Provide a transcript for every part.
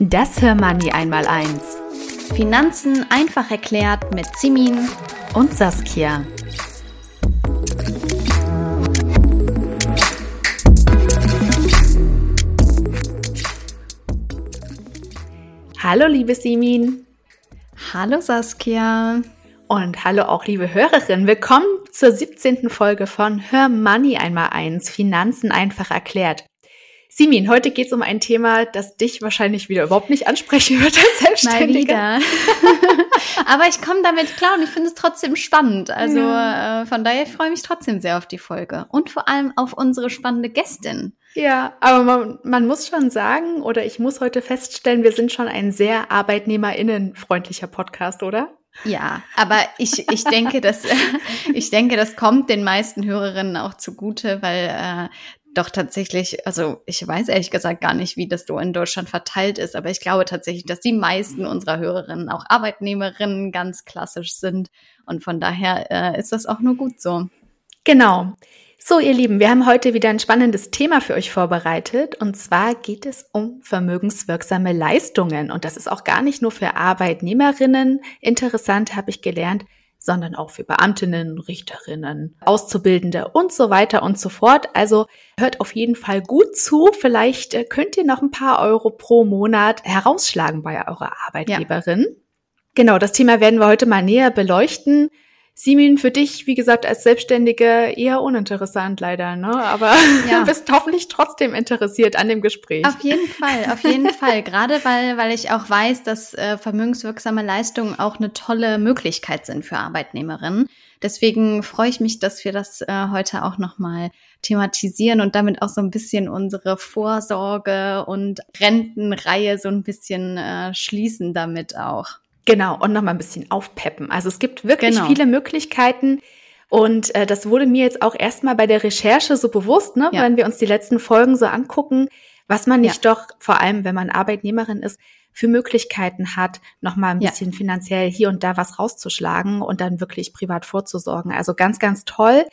Das Hörmoney einmal eins. Finanzen einfach erklärt mit Simin und Saskia. Hallo liebe Simin. Hallo Saskia. Und hallo auch liebe Hörerinnen. Willkommen zur 17. Folge von Hör Money einmal eins. Finanzen einfach erklärt. Simin, heute geht es um ein Thema, das dich wahrscheinlich wieder überhaupt nicht ansprechen wird als Selbstständige. Mal wieder. Aber ich komme damit klar und ich finde es trotzdem spannend. Also ja. äh, von daher freue ich mich trotzdem sehr auf die Folge und vor allem auf unsere spannende Gästin. Ja, aber man, man muss schon sagen, oder ich muss heute feststellen, wir sind schon ein sehr arbeitnehmerinnenfreundlicher Podcast, oder? Ja, aber ich, ich denke, dass ich denke, das kommt den meisten Hörerinnen auch zugute, weil äh, doch tatsächlich, also ich weiß ehrlich gesagt gar nicht, wie das so in Deutschland verteilt ist, aber ich glaube tatsächlich, dass die meisten unserer Hörerinnen auch Arbeitnehmerinnen ganz klassisch sind. Und von daher äh, ist das auch nur gut so. Genau. So, ihr Lieben, wir haben heute wieder ein spannendes Thema für euch vorbereitet. Und zwar geht es um vermögenswirksame Leistungen. Und das ist auch gar nicht nur für Arbeitnehmerinnen interessant, habe ich gelernt, sondern auch für Beamtinnen, Richterinnen, Auszubildende und so weiter und so fort. Also hört auf jeden Fall gut zu. Vielleicht äh, könnt ihr noch ein paar Euro pro Monat herausschlagen bei eurer Arbeitgeberin. Ja. Genau, das Thema werden wir heute mal näher beleuchten. Simin, für dich, wie gesagt, als Selbstständige eher uninteressant leider, ne? Aber ja. du bist hoffentlich trotzdem interessiert an dem Gespräch. Auf jeden Fall, auf jeden Fall. Gerade weil, weil ich auch weiß, dass äh, vermögenswirksame Leistungen auch eine tolle Möglichkeit sind für Arbeitnehmerinnen. Deswegen freue ich mich, dass wir das äh, heute auch nochmal thematisieren und damit auch so ein bisschen unsere Vorsorge und Rentenreihe so ein bisschen äh, schließen damit auch. Genau, und nochmal ein bisschen aufpeppen. Also es gibt wirklich genau. viele Möglichkeiten. Und äh, das wurde mir jetzt auch erstmal bei der Recherche so bewusst, ne, ja. wenn wir uns die letzten Folgen so angucken, was man nicht ja. doch, vor allem wenn man Arbeitnehmerin ist, für Möglichkeiten hat, nochmal ein bisschen ja. finanziell hier und da was rauszuschlagen und dann wirklich privat vorzusorgen. Also ganz, ganz toll.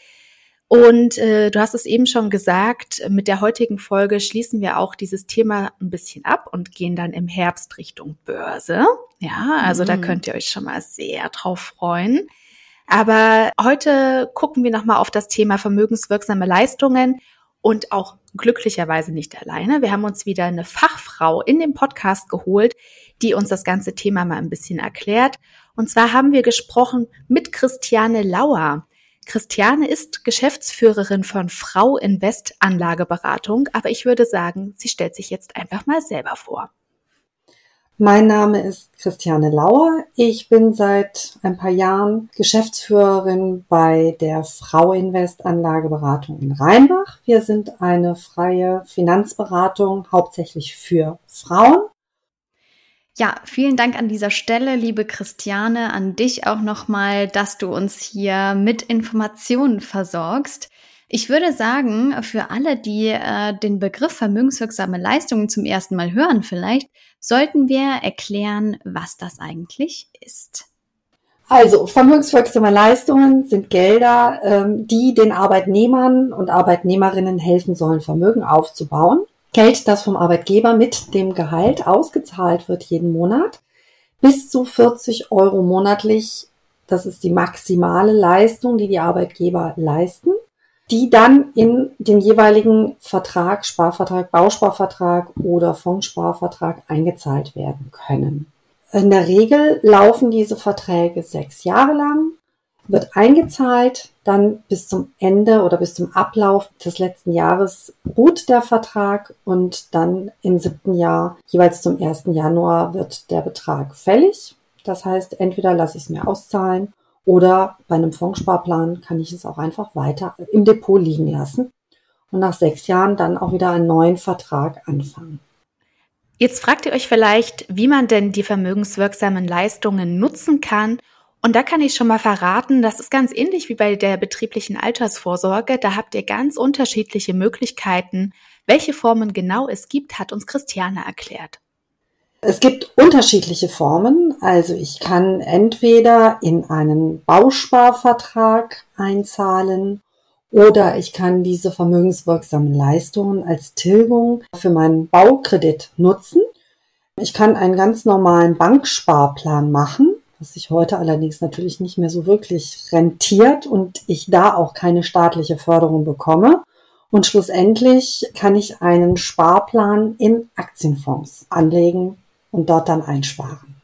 Und äh, du hast es eben schon gesagt, mit der heutigen Folge schließen wir auch dieses Thema ein bisschen ab und gehen dann im Herbst Richtung Börse. Ja, also mhm. da könnt ihr euch schon mal sehr drauf freuen. Aber heute gucken wir nochmal auf das Thema vermögenswirksame Leistungen und auch glücklicherweise nicht alleine. Wir haben uns wieder eine Fachfrau in den Podcast geholt, die uns das ganze Thema mal ein bisschen erklärt. Und zwar haben wir gesprochen mit Christiane Lauer. Christiane ist Geschäftsführerin von Frau Invest Anlageberatung, aber ich würde sagen, sie stellt sich jetzt einfach mal selber vor. Mein Name ist Christiane Lauer. Ich bin seit ein paar Jahren Geschäftsführerin bei der Frau Invest Anlageberatung in Rheinbach. Wir sind eine freie Finanzberatung hauptsächlich für Frauen ja, vielen Dank an dieser Stelle, liebe Christiane, an dich auch nochmal, dass du uns hier mit Informationen versorgst. Ich würde sagen, für alle, die äh, den Begriff vermögenswirksame Leistungen zum ersten Mal hören vielleicht, sollten wir erklären, was das eigentlich ist. Also vermögenswirksame Leistungen sind Gelder, ähm, die den Arbeitnehmern und Arbeitnehmerinnen helfen sollen, Vermögen aufzubauen. Geld, das vom Arbeitgeber mit dem Gehalt ausgezahlt wird jeden Monat, bis zu 40 Euro monatlich. Das ist die maximale Leistung, die die Arbeitgeber leisten, die dann in den jeweiligen Vertrag, Sparvertrag, Bausparvertrag oder Fondssparvertrag eingezahlt werden können. In der Regel laufen diese Verträge sechs Jahre lang wird eingezahlt, dann bis zum Ende oder bis zum Ablauf des letzten Jahres ruht der Vertrag und dann im siebten Jahr, jeweils zum 1. Januar, wird der Betrag fällig. Das heißt, entweder lasse ich es mir auszahlen oder bei einem Fondssparplan kann ich es auch einfach weiter im Depot liegen lassen und nach sechs Jahren dann auch wieder einen neuen Vertrag anfangen. Jetzt fragt ihr euch vielleicht, wie man denn die vermögenswirksamen Leistungen nutzen kann und da kann ich schon mal verraten, das ist ganz ähnlich wie bei der betrieblichen Altersvorsorge. Da habt ihr ganz unterschiedliche Möglichkeiten. Welche Formen genau es gibt, hat uns Christiane erklärt. Es gibt unterschiedliche Formen. Also ich kann entweder in einen Bausparvertrag einzahlen oder ich kann diese vermögenswirksamen Leistungen als Tilgung für meinen Baukredit nutzen. Ich kann einen ganz normalen Banksparplan machen, was sich heute allerdings natürlich nicht mehr so wirklich rentiert und ich da auch keine staatliche Förderung bekomme. Und schlussendlich kann ich einen Sparplan in Aktienfonds anlegen und dort dann einsparen.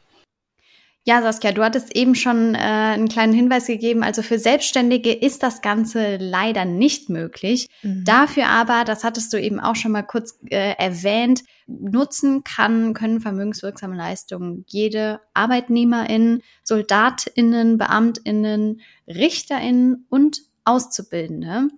Ja, Saskia, du hattest eben schon äh, einen kleinen Hinweis gegeben. Also für Selbstständige ist das Ganze leider nicht möglich. Mhm. Dafür aber, das hattest du eben auch schon mal kurz äh, erwähnt, nutzen kann, können vermögenswirksame Leistungen jede Arbeitnehmerin, Soldatinnen, Beamtinnen, Richterinnen und Auszubildende.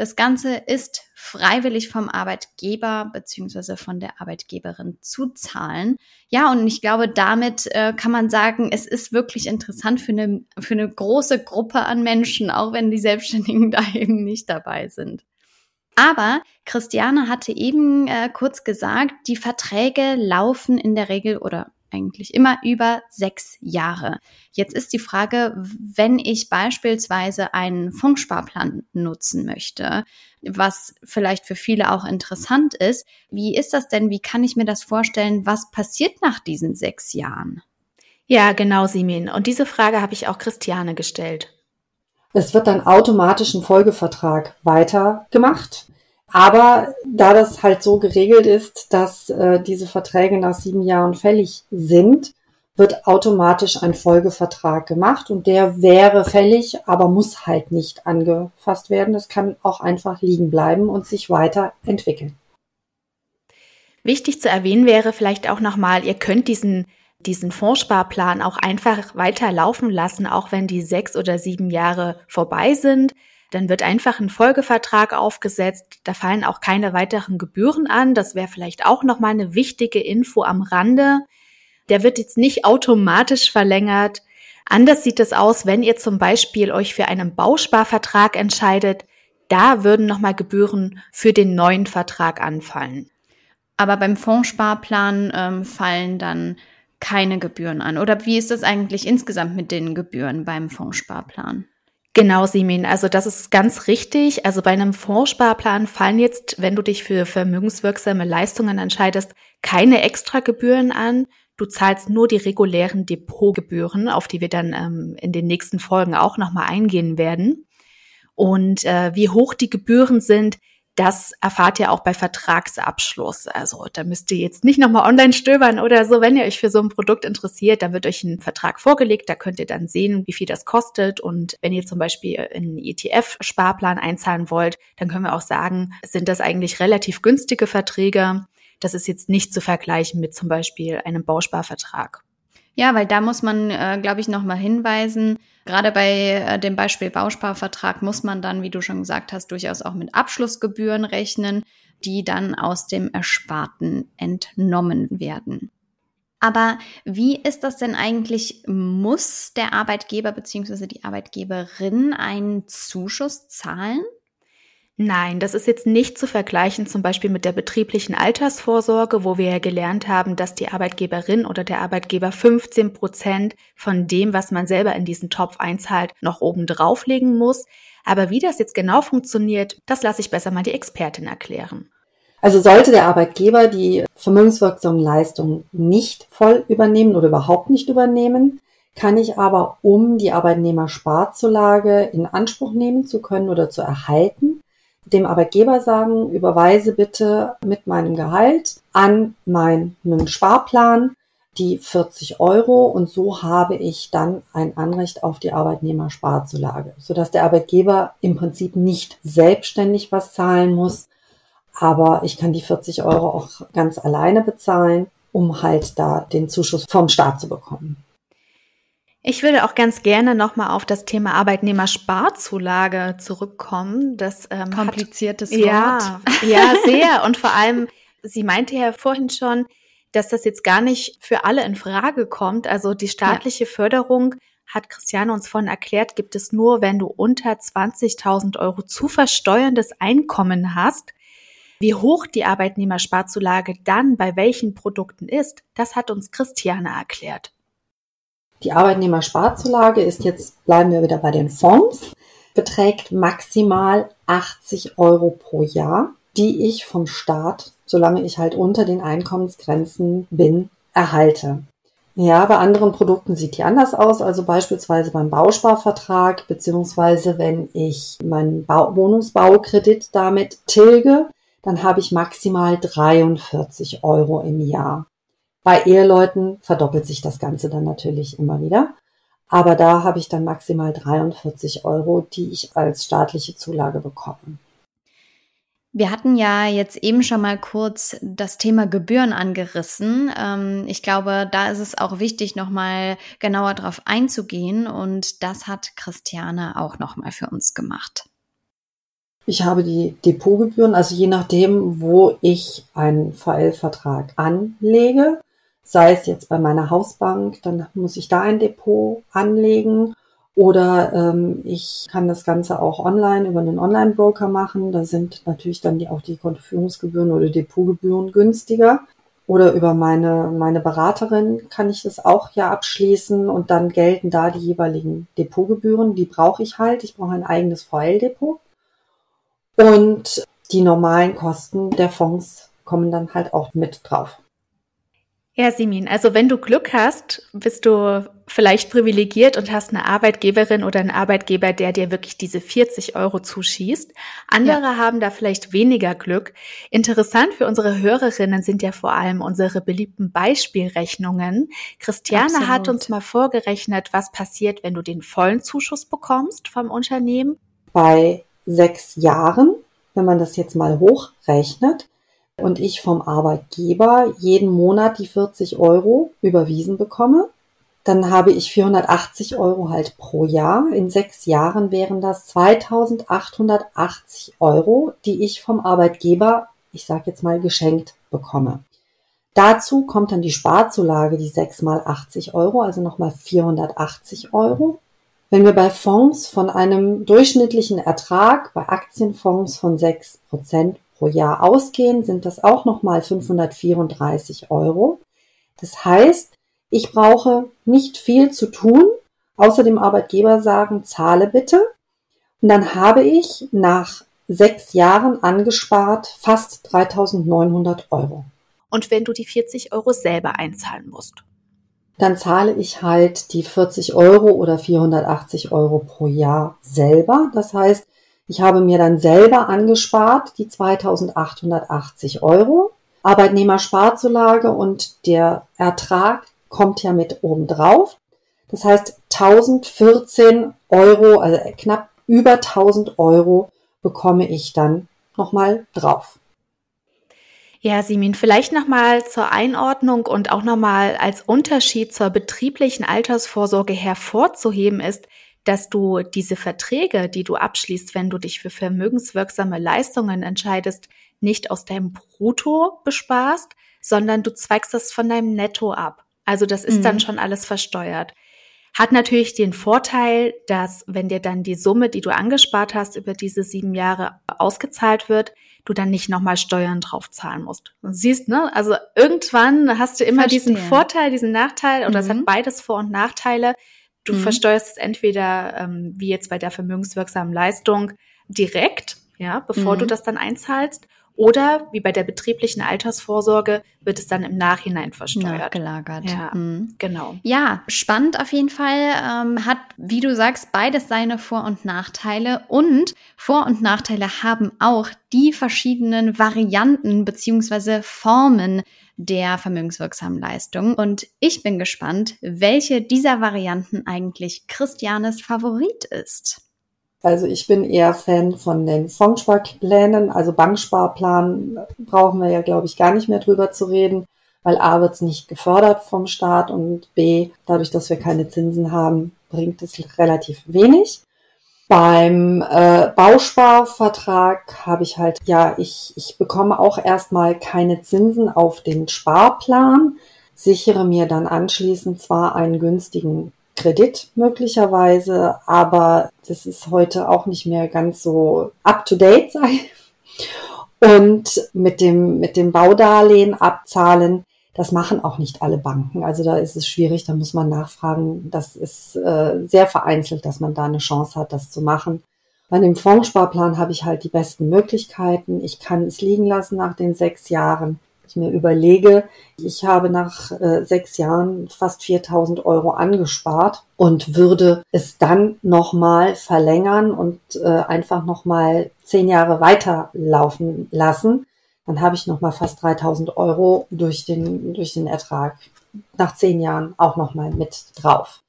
Das Ganze ist freiwillig vom Arbeitgeber beziehungsweise von der Arbeitgeberin zu zahlen. Ja, und ich glaube, damit äh, kann man sagen, es ist wirklich interessant für eine, für eine große Gruppe an Menschen, auch wenn die Selbstständigen da eben nicht dabei sind. Aber Christiane hatte eben äh, kurz gesagt, die Verträge laufen in der Regel oder eigentlich immer über sechs Jahre. Jetzt ist die Frage, wenn ich beispielsweise einen Fondsparplan nutzen möchte, was vielleicht für viele auch interessant ist, wie ist das denn? Wie kann ich mir das vorstellen? Was passiert nach diesen sechs Jahren? Ja, genau, Simin. Und diese Frage habe ich auch Christiane gestellt. Es wird dann automatisch ein Folgevertrag weitergemacht. Aber da das halt so geregelt ist, dass äh, diese Verträge nach sieben Jahren fällig sind, wird automatisch ein Folgevertrag gemacht und der wäre fällig, aber muss halt nicht angefasst werden. Das kann auch einfach liegen bleiben und sich weiterentwickeln. Wichtig zu erwähnen wäre vielleicht auch nochmal, ihr könnt diesen diesen Fondssparplan auch einfach weiter laufen lassen, auch wenn die sechs oder sieben Jahre vorbei sind. Dann wird einfach ein Folgevertrag aufgesetzt. Da fallen auch keine weiteren Gebühren an. Das wäre vielleicht auch nochmal eine wichtige Info am Rande. Der wird jetzt nicht automatisch verlängert. Anders sieht es aus, wenn ihr zum Beispiel euch für einen Bausparvertrag entscheidet. Da würden nochmal Gebühren für den neuen Vertrag anfallen. Aber beim Fondssparplan ähm, fallen dann keine Gebühren an. Oder wie ist das eigentlich insgesamt mit den Gebühren beim Fondssparplan? Genau, Simin. Also das ist ganz richtig. Also bei einem Fondssparplan fallen jetzt, wenn du dich für vermögenswirksame Leistungen entscheidest, keine Extragebühren an. Du zahlst nur die regulären Depotgebühren, auf die wir dann ähm, in den nächsten Folgen auch nochmal eingehen werden. Und äh, wie hoch die Gebühren sind, das erfahrt ihr auch bei Vertragsabschluss. Also da müsst ihr jetzt nicht nochmal online stöbern oder so. Wenn ihr euch für so ein Produkt interessiert, dann wird euch ein Vertrag vorgelegt. Da könnt ihr dann sehen, wie viel das kostet. Und wenn ihr zum Beispiel einen ETF-Sparplan einzahlen wollt, dann können wir auch sagen, sind das eigentlich relativ günstige Verträge. Das ist jetzt nicht zu vergleichen mit zum Beispiel einem Bausparvertrag. Ja, weil da muss man, äh, glaube ich, nochmal hinweisen, gerade bei äh, dem Beispiel Bausparvertrag muss man dann, wie du schon gesagt hast, durchaus auch mit Abschlussgebühren rechnen, die dann aus dem Ersparten entnommen werden. Aber wie ist das denn eigentlich? Muss der Arbeitgeber bzw. die Arbeitgeberin einen Zuschuss zahlen? Nein, das ist jetzt nicht zu vergleichen zum Beispiel mit der betrieblichen Altersvorsorge, wo wir ja gelernt haben, dass die Arbeitgeberin oder der Arbeitgeber 15 Prozent von dem, was man selber in diesen Topf einzahlt, noch oben drauflegen muss. Aber wie das jetzt genau funktioniert, das lasse ich besser mal die Expertin erklären. Also sollte der Arbeitgeber die vermögenswirksamen Leistungen nicht voll übernehmen oder überhaupt nicht übernehmen, kann ich aber, um die Arbeitnehmersparzulage in Anspruch nehmen zu können oder zu erhalten, dem Arbeitgeber sagen, überweise bitte mit meinem Gehalt an meinen Sparplan die 40 Euro und so habe ich dann ein Anrecht auf die Arbeitnehmersparzulage, sodass der Arbeitgeber im Prinzip nicht selbstständig was zahlen muss, aber ich kann die 40 Euro auch ganz alleine bezahlen, um halt da den Zuschuss vom Staat zu bekommen. Ich würde auch ganz gerne nochmal auf das Thema Arbeitnehmersparzulage zurückkommen. Das ähm, kompliziertes hat, Wort. Ja, ja, sehr. Und vor allem, sie meinte ja vorhin schon, dass das jetzt gar nicht für alle in Frage kommt. Also die staatliche ja. Förderung hat Christiane uns vorhin erklärt, gibt es nur, wenn du unter 20.000 Euro zu versteuerndes Einkommen hast. Wie hoch die Arbeitnehmersparzulage dann bei welchen Produkten ist, das hat uns Christiane erklärt. Die Arbeitnehmersparzulage ist jetzt, bleiben wir wieder bei den Fonds, beträgt maximal 80 Euro pro Jahr, die ich vom Staat, solange ich halt unter den Einkommensgrenzen bin, erhalte. Ja, bei anderen Produkten sieht die anders aus. Also beispielsweise beim Bausparvertrag, beziehungsweise wenn ich meinen Bau Wohnungsbaukredit damit tilge, dann habe ich maximal 43 Euro im Jahr. Bei Eheleuten verdoppelt sich das Ganze dann natürlich immer wieder. Aber da habe ich dann maximal 43 Euro, die ich als staatliche Zulage bekomme. Wir hatten ja jetzt eben schon mal kurz das Thema Gebühren angerissen. Ähm, ich glaube, da ist es auch wichtig, nochmal genauer drauf einzugehen. Und das hat Christiane auch nochmal für uns gemacht. Ich habe die Depotgebühren, also je nachdem, wo ich einen VL-Vertrag anlege, sei es jetzt bei meiner Hausbank, dann muss ich da ein Depot anlegen oder ähm, ich kann das Ganze auch online über einen Online-Broker machen. Da sind natürlich dann die, auch die Kontoführungsgebühren oder Depotgebühren günstiger. Oder über meine, meine Beraterin kann ich das auch ja abschließen und dann gelten da die jeweiligen Depotgebühren. Die brauche ich halt. Ich brauche ein eigenes VL-Depot. Und die normalen Kosten der Fonds kommen dann halt auch mit drauf. Ja, Simin, also wenn du Glück hast, bist du vielleicht privilegiert und hast eine Arbeitgeberin oder einen Arbeitgeber, der dir wirklich diese 40 Euro zuschießt. Andere ja. haben da vielleicht weniger Glück. Interessant für unsere Hörerinnen sind ja vor allem unsere beliebten Beispielrechnungen. Christiane Absolut. hat uns mal vorgerechnet, was passiert, wenn du den vollen Zuschuss bekommst vom Unternehmen. Bei sechs Jahren, wenn man das jetzt mal hochrechnet, und ich vom Arbeitgeber jeden Monat die 40 Euro überwiesen bekomme, dann habe ich 480 Euro halt pro Jahr. In sechs Jahren wären das 2880 Euro, die ich vom Arbeitgeber, ich sage jetzt mal, geschenkt bekomme. Dazu kommt dann die Sparzulage, die 6 mal 80 Euro, also nochmal 480 Euro. Wenn wir bei Fonds von einem durchschnittlichen Ertrag bei Aktienfonds von 6 Prozent pro Jahr ausgehen, sind das auch nochmal 534 Euro. Das heißt, ich brauche nicht viel zu tun, außer dem Arbeitgeber sagen, zahle bitte. Und dann habe ich nach sechs Jahren angespart fast 3900 Euro. Und wenn du die 40 Euro selber einzahlen musst? Dann zahle ich halt die 40 Euro oder 480 Euro pro Jahr selber. Das heißt, ich habe mir dann selber angespart die 2880 Euro. Arbeitnehmersparzulage und der Ertrag kommt ja mit oben drauf. Das heißt 1014 Euro, also knapp über 1000 Euro bekomme ich dann nochmal drauf. Ja, Simin, vielleicht nochmal zur Einordnung und auch nochmal als Unterschied zur betrieblichen Altersvorsorge hervorzuheben ist, dass du diese Verträge, die du abschließt, wenn du dich für vermögenswirksame Leistungen entscheidest, nicht aus deinem Brutto besparst, sondern du zweigst das von deinem Netto ab. Also das ist mhm. dann schon alles versteuert. Hat natürlich den Vorteil, dass wenn dir dann die Summe, die du angespart hast, über diese sieben Jahre ausgezahlt wird, du dann nicht nochmal Steuern drauf zahlen musst. Siehst, ne? Also irgendwann hast du immer Verstehe. diesen Vorteil, diesen Nachteil, oder mhm. es hat beides Vor- und Nachteile. Du mhm. versteuerst es entweder, ähm, wie jetzt bei der vermögenswirksamen Leistung, direkt, ja, bevor mhm. du das dann einzahlst, oder wie bei der betrieblichen Altersvorsorge wird es dann im Nachhinein versteuert. Gelagert. Ja, mhm. genau. Ja, spannend auf jeden Fall. Ähm, hat, wie du sagst, beides seine Vor- und Nachteile. Und Vor- und Nachteile haben auch die verschiedenen Varianten beziehungsweise Formen der vermögenswirksamen Leistung. Und ich bin gespannt, welche dieser Varianten eigentlich Christianes Favorit ist. Also ich bin eher Fan von den Fondssparplänen. Also Banksparplan brauchen wir ja, glaube ich, gar nicht mehr drüber zu reden, weil A wird es nicht gefördert vom Staat und B, dadurch, dass wir keine Zinsen haben, bringt es relativ wenig. Beim äh, Bausparvertrag habe ich halt, ja, ich, ich bekomme auch erstmal keine Zinsen auf den Sparplan, sichere mir dann anschließend zwar einen günstigen Kredit möglicherweise, aber das ist heute auch nicht mehr ganz so up to date sein. Und mit dem, mit dem Baudarlehen abzahlen, das machen auch nicht alle Banken. Also da ist es schwierig, da muss man nachfragen. Das ist äh, sehr vereinzelt, dass man da eine Chance hat, das zu machen. Bei dem Fondssparplan habe ich halt die besten Möglichkeiten. Ich kann es liegen lassen nach den sechs Jahren. Ich mir überlege, ich habe nach äh, sechs Jahren fast 4000 Euro angespart und würde es dann nochmal verlängern und äh, einfach nochmal zehn Jahre weiterlaufen lassen, dann habe ich nochmal fast 3000 Euro durch den, durch den Ertrag nach zehn Jahren auch nochmal mit drauf.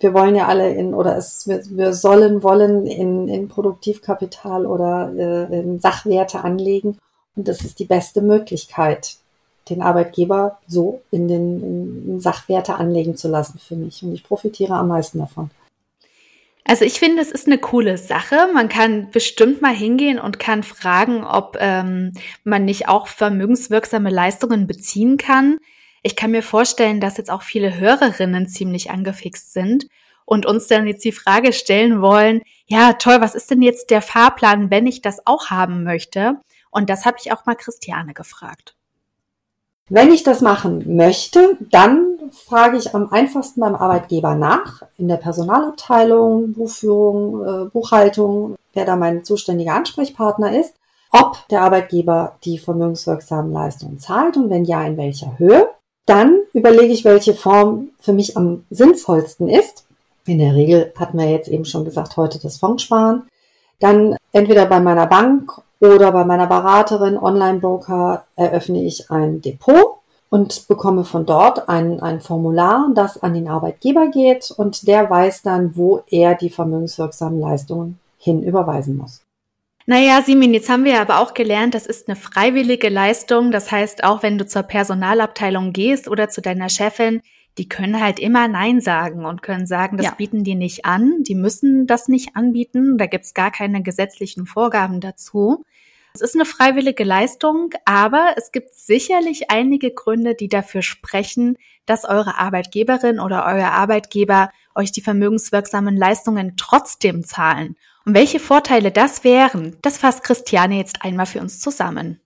Wir wollen ja alle in, oder es, wir, wir sollen wollen in, in Produktivkapital oder äh, in Sachwerte anlegen. Und das ist die beste Möglichkeit, den Arbeitgeber so in den in, Sachwerte anlegen zu lassen für mich. Und ich profitiere am meisten davon. Also ich finde, es ist eine coole Sache. Man kann bestimmt mal hingehen und kann fragen, ob ähm, man nicht auch vermögenswirksame Leistungen beziehen kann. Ich kann mir vorstellen, dass jetzt auch viele Hörerinnen ziemlich angefixt sind und uns dann jetzt die Frage stellen wollen, ja, toll, was ist denn jetzt der Fahrplan, wenn ich das auch haben möchte? Und das habe ich auch mal Christiane gefragt. Wenn ich das machen möchte, dann frage ich am einfachsten beim Arbeitgeber nach, in der Personalabteilung, Buchführung, äh, Buchhaltung, wer da mein zuständiger Ansprechpartner ist, ob der Arbeitgeber die vermögenswirksamen Leistungen zahlt und wenn ja, in welcher Höhe. Dann überlege ich, welche Form für mich am sinnvollsten ist. In der Regel hatten wir jetzt eben schon gesagt, heute das Fondssparen. Dann entweder bei meiner Bank oder bei meiner Beraterin, Online-Broker, eröffne ich ein Depot und bekomme von dort ein, ein Formular, das an den Arbeitgeber geht und der weiß dann, wo er die vermögenswirksamen Leistungen hin überweisen muss. Naja, Simin, jetzt haben wir aber auch gelernt, das ist eine freiwillige Leistung. Das heißt, auch wenn du zur Personalabteilung gehst oder zu deiner Chefin, die können halt immer Nein sagen und können sagen, das ja. bieten die nicht an. Die müssen das nicht anbieten. Da gibt's gar keine gesetzlichen Vorgaben dazu. Es ist eine freiwillige Leistung, aber es gibt sicherlich einige Gründe, die dafür sprechen, dass eure Arbeitgeberin oder euer Arbeitgeber euch die vermögenswirksamen Leistungen trotzdem zahlen. Und welche Vorteile das wären, das fasst Christiane jetzt einmal für uns zusammen.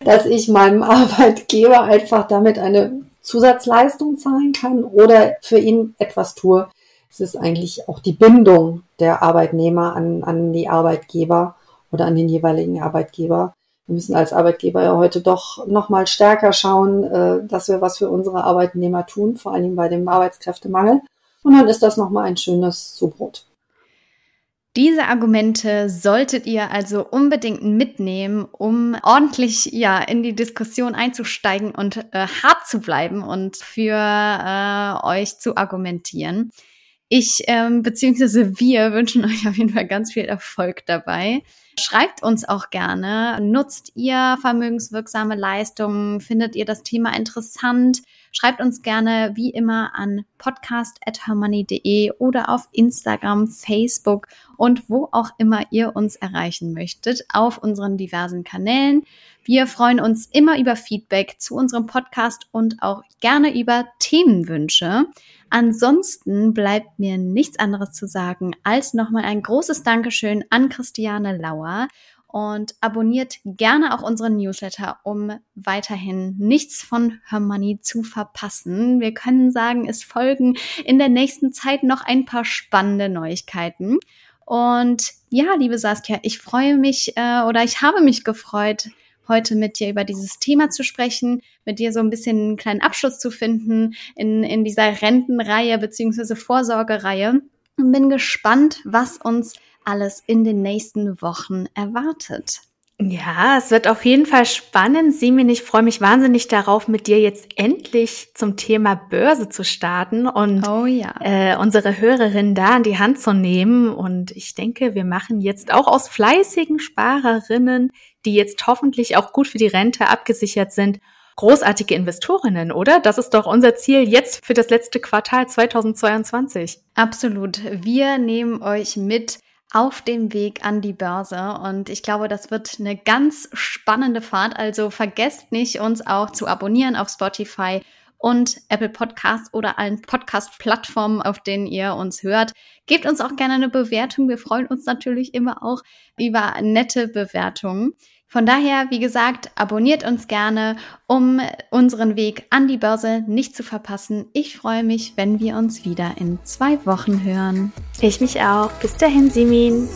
Dass ich meinem Arbeitgeber einfach damit eine Zusatzleistung zahlen kann oder für ihn etwas tue. Es ist eigentlich auch die Bindung der Arbeitnehmer an, an die Arbeitgeber oder an den jeweiligen Arbeitgeber. Wir müssen als Arbeitgeber ja heute doch noch mal stärker schauen, äh, dass wir was für unsere Arbeitnehmer tun, vor allem bei dem Arbeitskräftemangel. Und dann ist das noch mal ein schönes Zubrot. Diese Argumente solltet ihr also unbedingt mitnehmen, um ordentlich ja in die Diskussion einzusteigen und äh, hart zu bleiben und für äh, euch zu argumentieren. Ich ähm, beziehungsweise wir wünschen euch auf jeden Fall ganz viel Erfolg dabei. Schreibt uns auch gerne. Nutzt ihr vermögenswirksame Leistungen? Findet ihr das Thema interessant? Schreibt uns gerne wie immer an podcast.hermoney.de oder auf Instagram, Facebook und wo auch immer ihr uns erreichen möchtet auf unseren diversen Kanälen. Wir freuen uns immer über Feedback zu unserem Podcast und auch gerne über Themenwünsche. Ansonsten bleibt mir nichts anderes zu sagen als nochmal ein großes Dankeschön an Christiane Lauer und abonniert gerne auch unseren Newsletter, um weiterhin nichts von Her Money zu verpassen. Wir können sagen, es folgen in der nächsten Zeit noch ein paar spannende Neuigkeiten. Und ja, liebe Saskia, ich freue mich äh, oder ich habe mich gefreut, heute mit dir über dieses Thema zu sprechen, mit dir so ein bisschen einen kleinen Abschluss zu finden in, in dieser Rentenreihe beziehungsweise Vorsorgereihe und bin gespannt, was uns alles in den nächsten Wochen erwartet. Ja, es wird auf jeden Fall spannend. Simin, ich freue mich wahnsinnig darauf, mit dir jetzt endlich zum Thema Börse zu starten und oh ja. äh, unsere Hörerinnen da an die Hand zu nehmen. Und ich denke, wir machen jetzt auch aus fleißigen Sparerinnen, die jetzt hoffentlich auch gut für die Rente abgesichert sind, großartige Investorinnen, oder? Das ist doch unser Ziel jetzt für das letzte Quartal 2022. Absolut. Wir nehmen euch mit auf dem Weg an die Börse. Und ich glaube, das wird eine ganz spannende Fahrt. Also vergesst nicht, uns auch zu abonnieren auf Spotify und Apple Podcasts oder allen Podcast-Plattformen, auf denen ihr uns hört. Gebt uns auch gerne eine Bewertung. Wir freuen uns natürlich immer auch über nette Bewertungen. Von daher, wie gesagt, abonniert uns gerne, um unseren Weg an die Börse nicht zu verpassen. Ich freue mich, wenn wir uns wieder in zwei Wochen hören. Ich mich auch. Bis dahin, Simin.